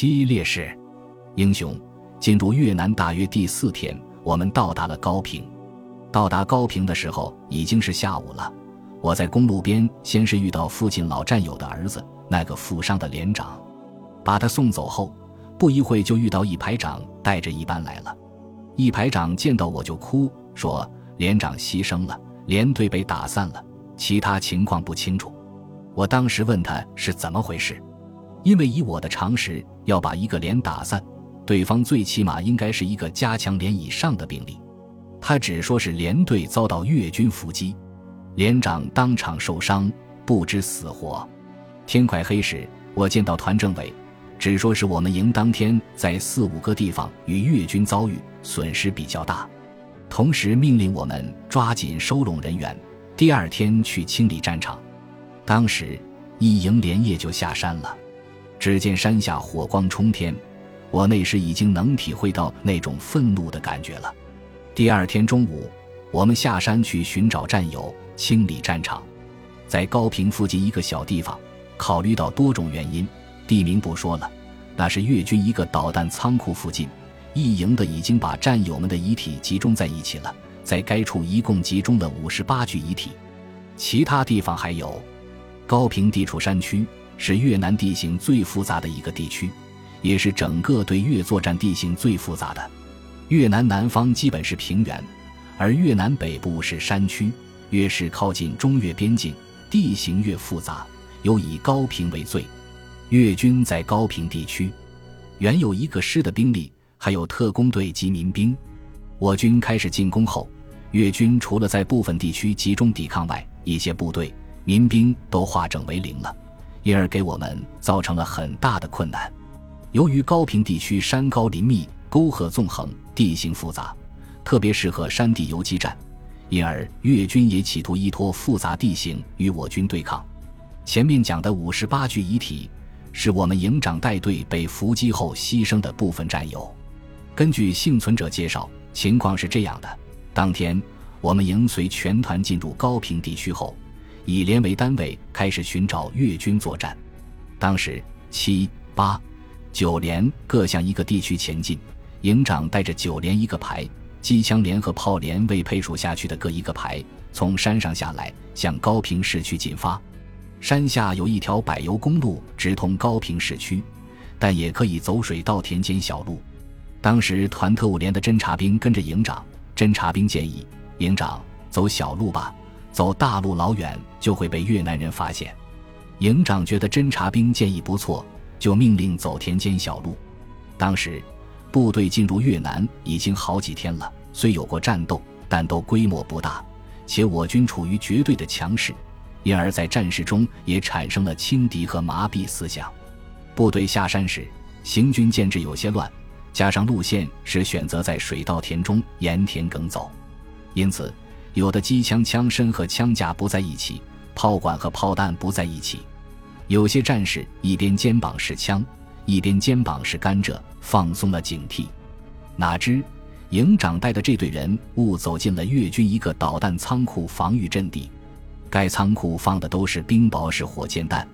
七烈士，英雄，进入越南大约第四天，我们到达了高平。到达高平的时候已经是下午了。我在公路边先是遇到父亲老战友的儿子，那个负伤的连长，把他送走后，不一会就遇到一排长带着一班来了。一排长见到我就哭，说连长牺牲了，连队被打散了，其他情况不清楚。我当时问他是怎么回事。因为以我的常识，要把一个连打散，对方最起码应该是一个加强连以上的兵力。他只说是连队遭到越军伏击，连长当场受伤，不知死活。天快黑时，我见到团政委，只说是我们营当天在四五个地方与越军遭遇，损失比较大，同时命令我们抓紧收拢人员，第二天去清理战场。当时一营连夜就下山了。只见山下火光冲天，我那时已经能体会到那种愤怒的感觉了。第二天中午，我们下山去寻找战友，清理战场。在高平附近一个小地方，考虑到多种原因，地名不说了，那是越军一个导弹仓库附近，一营的已经把战友们的遗体集中在一起了。在该处一共集中了五十八具遗体，其他地方还有高平地处山区。是越南地形最复杂的一个地区，也是整个对越作战地形最复杂的。越南南方基本是平原，而越南北部是山区。越是靠近中越边境，地形越复杂，尤以高平为最。越军在高平地区原有一个师的兵力，还有特工队及民兵。我军开始进攻后，越军除了在部分地区集中抵抗外，一些部队、民兵都化整为零了。因而给我们造成了很大的困难。由于高平地区山高林密、沟壑纵横，地形复杂，特别适合山地游击战，因而越军也企图依托复杂地形与我军对抗。前面讲的五十八具遗体，是我们营长带队被伏击后牺牲的部分战友。根据幸存者介绍，情况是这样的：当天，我们营随全团进入高平地区后。以连为单位开始寻找越军作战。当时七、八、九连各向一个地区前进，营长带着九连一个排，机枪连和炮连未配属下去的各一个排，从山上下来，向高平市区进发。山下有一条柏油公路直通高平市区，但也可以走水稻田间小路。当时团特务连的侦察兵跟着营长，侦察兵建议营长走小路吧。走大路老远就会被越南人发现。营长觉得侦察兵建议不错，就命令走田间小路。当时部队进入越南已经好几天了，虽有过战斗，但都规模不大，且我军处于绝对的强势，因而，在战事中也产生了轻敌和麻痹思想。部队下山时，行军建制有些乱，加上路线是选择在水稻田中沿田埂走，因此。有的机枪枪身和枪架不在一起，炮管和炮弹不在一起。有些战士一边肩膀是枪，一边肩膀是甘蔗，放松了警惕。哪知营长带的这队人误走进了越军一个导弹仓库防御阵地。该仓库放的都是冰雹式火箭弹，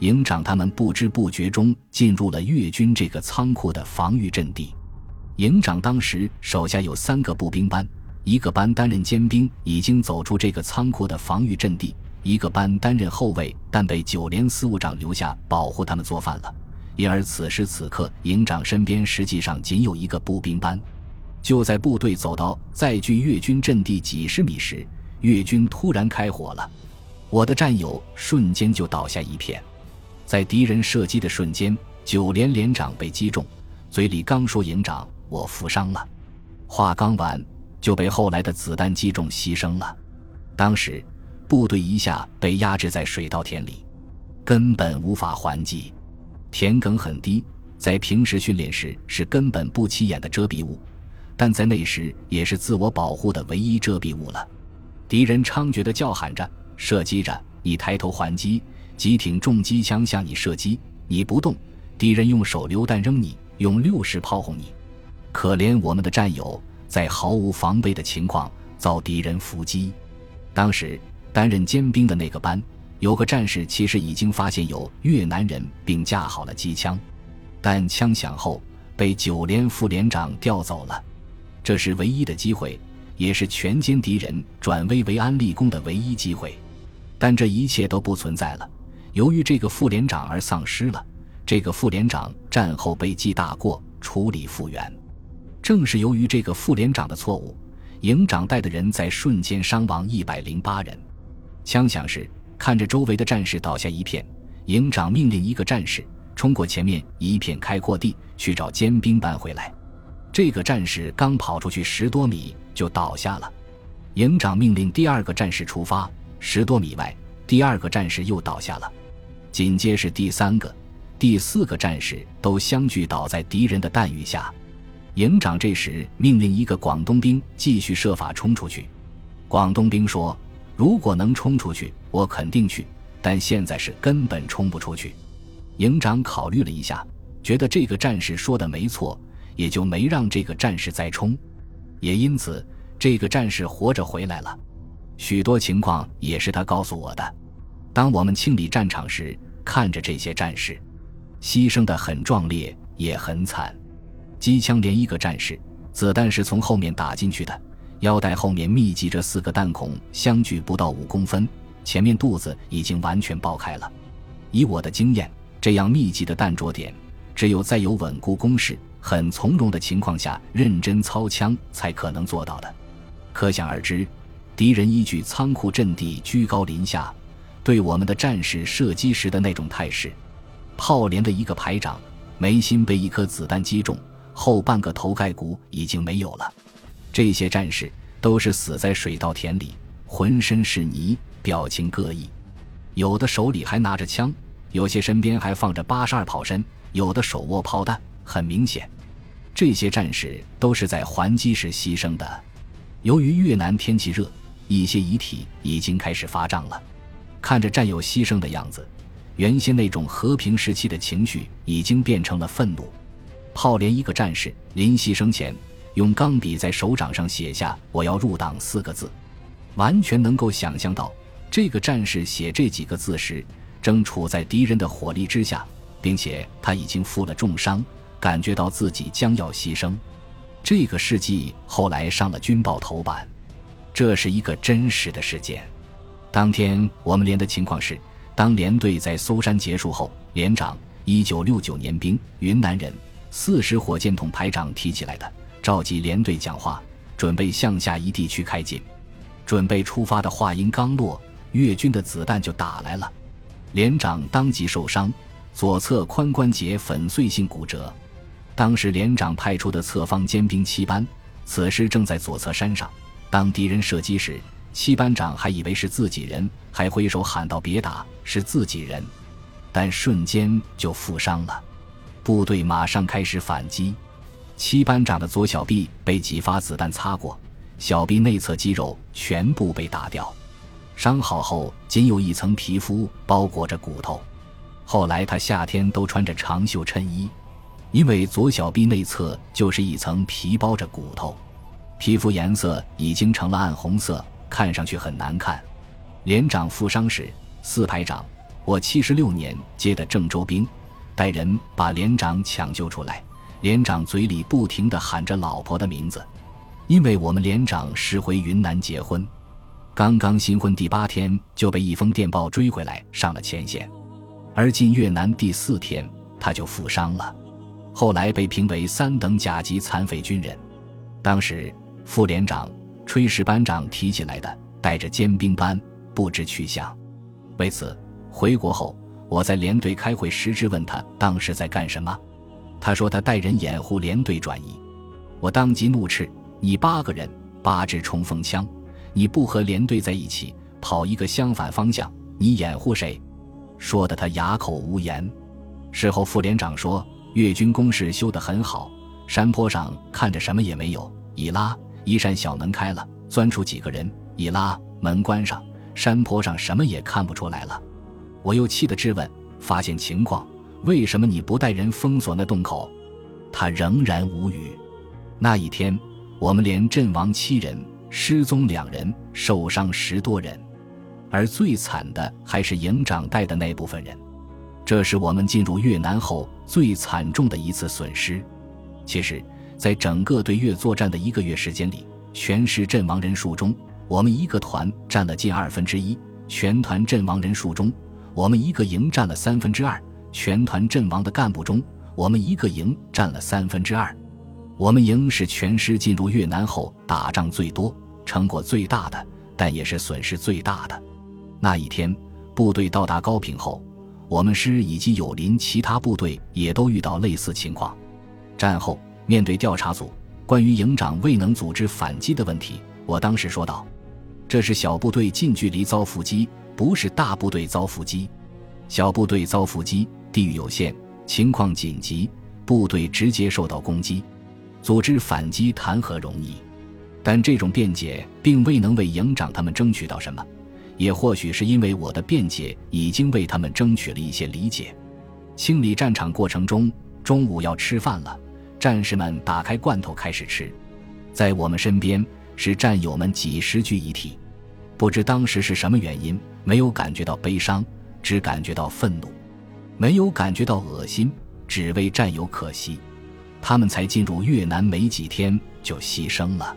营长他们不知不觉中进入了越军这个仓库的防御阵地。营长当时手下有三个步兵班。一个班担任尖兵，已经走出这个仓库的防御阵地；一个班担任后卫，但被九连司务长留下保护他们做饭了。因而此时此刻，营长身边实际上仅有一个步兵班。就在部队走到在距越军阵地几十米时，越军突然开火了，我的战友瞬间就倒下一片。在敌人射击的瞬间，九连连长被击中，嘴里刚说“营长，我负伤了”，话刚完。就被后来的子弹击中，牺牲了。当时部队一下被压制在水稻田里，根本无法还击。田埂很低，在平时训练时是根本不起眼的遮蔽物，但在那时也是自我保护的唯一遮蔽物了。敌人猖獗地叫喊着，射击着，你抬头还击，急挺重机枪向你射击，你不动，敌人用手榴弹扔你，用六式炮轰你。可怜我们的战友。在毫无防备的情况遭敌人伏击，当时担任尖兵的那个班有个战士，其实已经发现有越南人，并架好了机枪，但枪响后被九连副连长调走了。这是唯一的机会，也是全歼敌人、转危为安立功的唯一机会。但这一切都不存在了，由于这个副连长而丧失了。这个副连长战后被记大过，处理复员。正是由于这个副连长的错误，营长带的人在瞬间伤亡一百零八人。枪响时，看着周围的战士倒下一片，营长命令一个战士冲过前面一片开阔地去找尖兵搬回来。这个战士刚跑出去十多米就倒下了。营长命令第二个战士出发，十多米外，第二个战士又倒下了。紧接是第三个。第四个战士都相继倒在敌人的弹雨下，营长这时命令一个广东兵继续设法冲出去。广东兵说：“如果能冲出去，我肯定去，但现在是根本冲不出去。”营长考虑了一下，觉得这个战士说的没错，也就没让这个战士再冲。也因此，这个战士活着回来了。许多情况也是他告诉我的。当我们清理战场时，看着这些战士。牺牲的很壮烈，也很惨。机枪连一个战士，子弹是从后面打进去的，腰带后面密集着四个弹孔，相距不到五公分，前面肚子已经完全爆开了。以我的经验，这样密集的弹着点，只有在有稳固工事、很从容的情况下，认真操枪才可能做到的。可想而知，敌人依据仓库阵地居高临下，对我们的战士射击时的那种态势。炮连的一个排长，眉心被一颗子弹击中，后半个头盖骨已经没有了。这些战士都是死在水稻田里，浑身是泥，表情各异。有的手里还拿着枪，有些身边还放着八十二炮身，有的手握炮弹。很明显，这些战士都是在还击时牺牲的。由于越南天气热，一些遗体已经开始发胀了。看着战友牺牲的样子。原先那种和平时期的情绪已经变成了愤怒。炮连一个战士临牺牲前，用钢笔在手掌上写下“我要入党”四个字，完全能够想象到这个战士写这几个字时，正处在敌人的火力之下，并且他已经负了重伤，感觉到自己将要牺牲。这个事迹后来上了军报头版，这是一个真实的事件。当天我们连的情况是。当连队在搜山结束后，连长，一九六九年兵，云南人，四十火箭筒排长提起来的，召集连队讲话，准备向下一地区开进。准备出发的话音刚落，越军的子弹就打来了，连长当即受伤，左侧髋关节粉碎性骨折。当时连长派出的侧方尖兵七班，此时正在左侧山上，当敌人射击时。七班长还以为是自己人，还挥手喊道：“别打，是自己人。”但瞬间就负伤了。部队马上开始反击。七班长的左小臂被几发子弹擦过，小臂内侧肌肉全部被打掉，伤好后仅有一层皮肤包裹着骨头。后来他夏天都穿着长袖衬衣，因为左小臂内侧就是一层皮包着骨头，皮肤颜色已经成了暗红色。看上去很难看。连长负伤时，四排长，我七十六年接的郑州兵，带人把连长抢救出来。连长嘴里不停地喊着老婆的名字，因为我们连长是回云南结婚，刚刚新婚第八天就被一封电报追回来上了前线，而进越南第四天他就负伤了，后来被评为三等甲级残废军人。当时副连长。炊事班长提起来的，带着尖兵班，不知去向。为此，回国后，我在连队开会时质问他当时在干什么。他说他带人掩护连队转移。我当即怒斥：“你八个人，八支冲锋枪，你不和连队在一起，跑一个相反方向，你掩护谁？”说的他哑口无言。事后，副连长说：“越军工事修得很好，山坡上看着什么也没有，一拉。”一扇小门开了，钻出几个人，一拉门关上，山坡上什么也看不出来了。我又气得质问：发现情况，为什么你不带人封锁那洞口？他仍然无语。那一天，我们连阵亡七人，失踪两人，受伤十多人，而最惨的还是营长带的那部分人。这是我们进入越南后最惨重的一次损失。其实，在整个对越作战的一个月时间里，全师阵亡人数中，我们一个团占了近二分之一；全团阵亡人数中，我们一个营占了三分之二；全团阵亡的干部中，我们一个营占了三分之二。我们营是全师进入越南后打仗最多、成果最大的，但也是损失最大的。那一天，部队到达高平后，我们师以及友邻其他部队也都遇到类似情况。战后，面对调查组关于营长未能组织反击的问题，我当时说道：“这是小部队近距离遭伏击，不是大部队遭伏击。小部队遭伏击，地域有限，情况紧急，部队直接受到攻击。”组织反击谈何容易？但这种辩解并未能为营长他们争取到什么，也或许是因为我的辩解已经为他们争取了一些理解。清理战场过程中，中午要吃饭了，战士们打开罐头开始吃。在我们身边是战友们几十具遗体，不知当时是什么原因，没有感觉到悲伤，只感觉到愤怒，没有感觉到恶心，只为战友可惜。他们才进入越南没几天就牺牲了。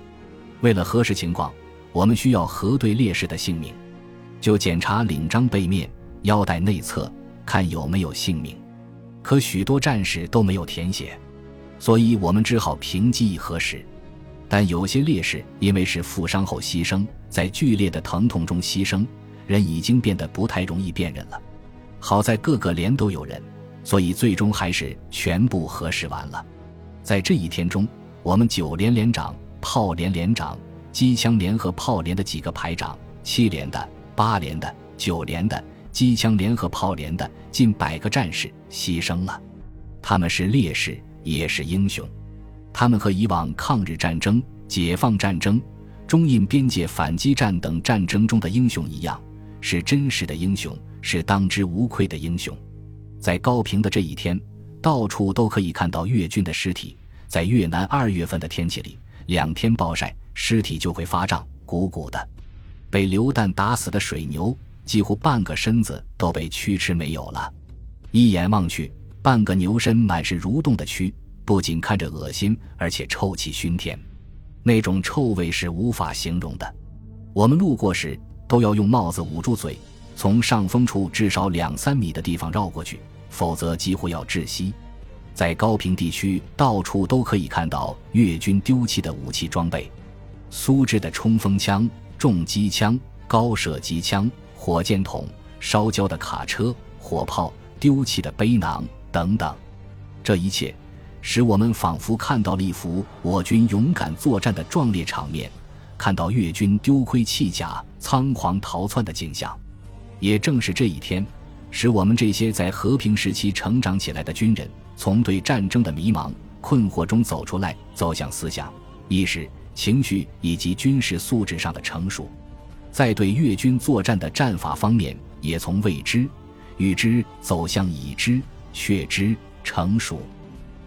为了核实情况，我们需要核对烈士的姓名，就检查领章背面、腰带内侧，看有没有姓名。可许多战士都没有填写，所以我们只好凭记忆核实。但有些烈士因为是负伤后牺牲，在剧烈的疼痛中牺牲，人已经变得不太容易辨认了。好在各个连都有人，所以最终还是全部核实完了。在这一天中，我们九连连长、炮连连长、机枪连和炮连的几个排长、七连的、八连的、九连的、机枪连和炮连的近百个战士牺牲了。他们是烈士，也是英雄。他们和以往抗日战争、解放战争、中印边界反击战等战争中的英雄一样，是真实的英雄，是当之无愧的英雄。在高平的这一天。到处都可以看到越军的尸体，在越南二月份的天气里，两天暴晒，尸体就会发胀，鼓鼓的。被榴弹打死的水牛，几乎半个身子都被蛆吃没有了。一眼望去，半个牛身满是蠕动的蛆，不仅看着恶心，而且臭气熏天，那种臭味是无法形容的。我们路过时，都要用帽子捂住嘴，从上风处至少两三米的地方绕过去。否则几乎要窒息。在高平地区，到处都可以看到越军丢弃的武器装备：苏制的冲锋枪、重机枪、高射机枪、火箭筒、烧焦的卡车、火炮、丢弃的背囊等等。这一切，使我们仿佛看到了一幅我军勇敢作战的壮烈场面，看到越军丢盔弃甲、仓皇逃窜的景象。也正是这一天。使我们这些在和平时期成长起来的军人，从对战争的迷茫困惑中走出来，走向思想、意识、情绪以及军事素质上的成熟，在对越军作战的战法方面，也从未知、预知走向已知、确知、成熟。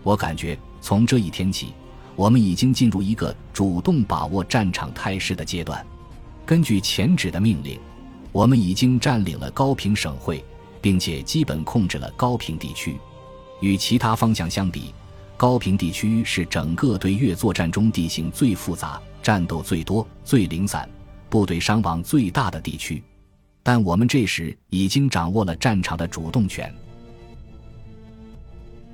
我感觉从这一天起，我们已经进入一个主动把握战场态势的阶段。根据前指的命令，我们已经占领了高平省会。并且基本控制了高平地区，与其他方向相比，高平地区是整个对越作战中地形最复杂、战斗最多、最零散、部队伤亡最大的地区。但我们这时已经掌握了战场的主动权。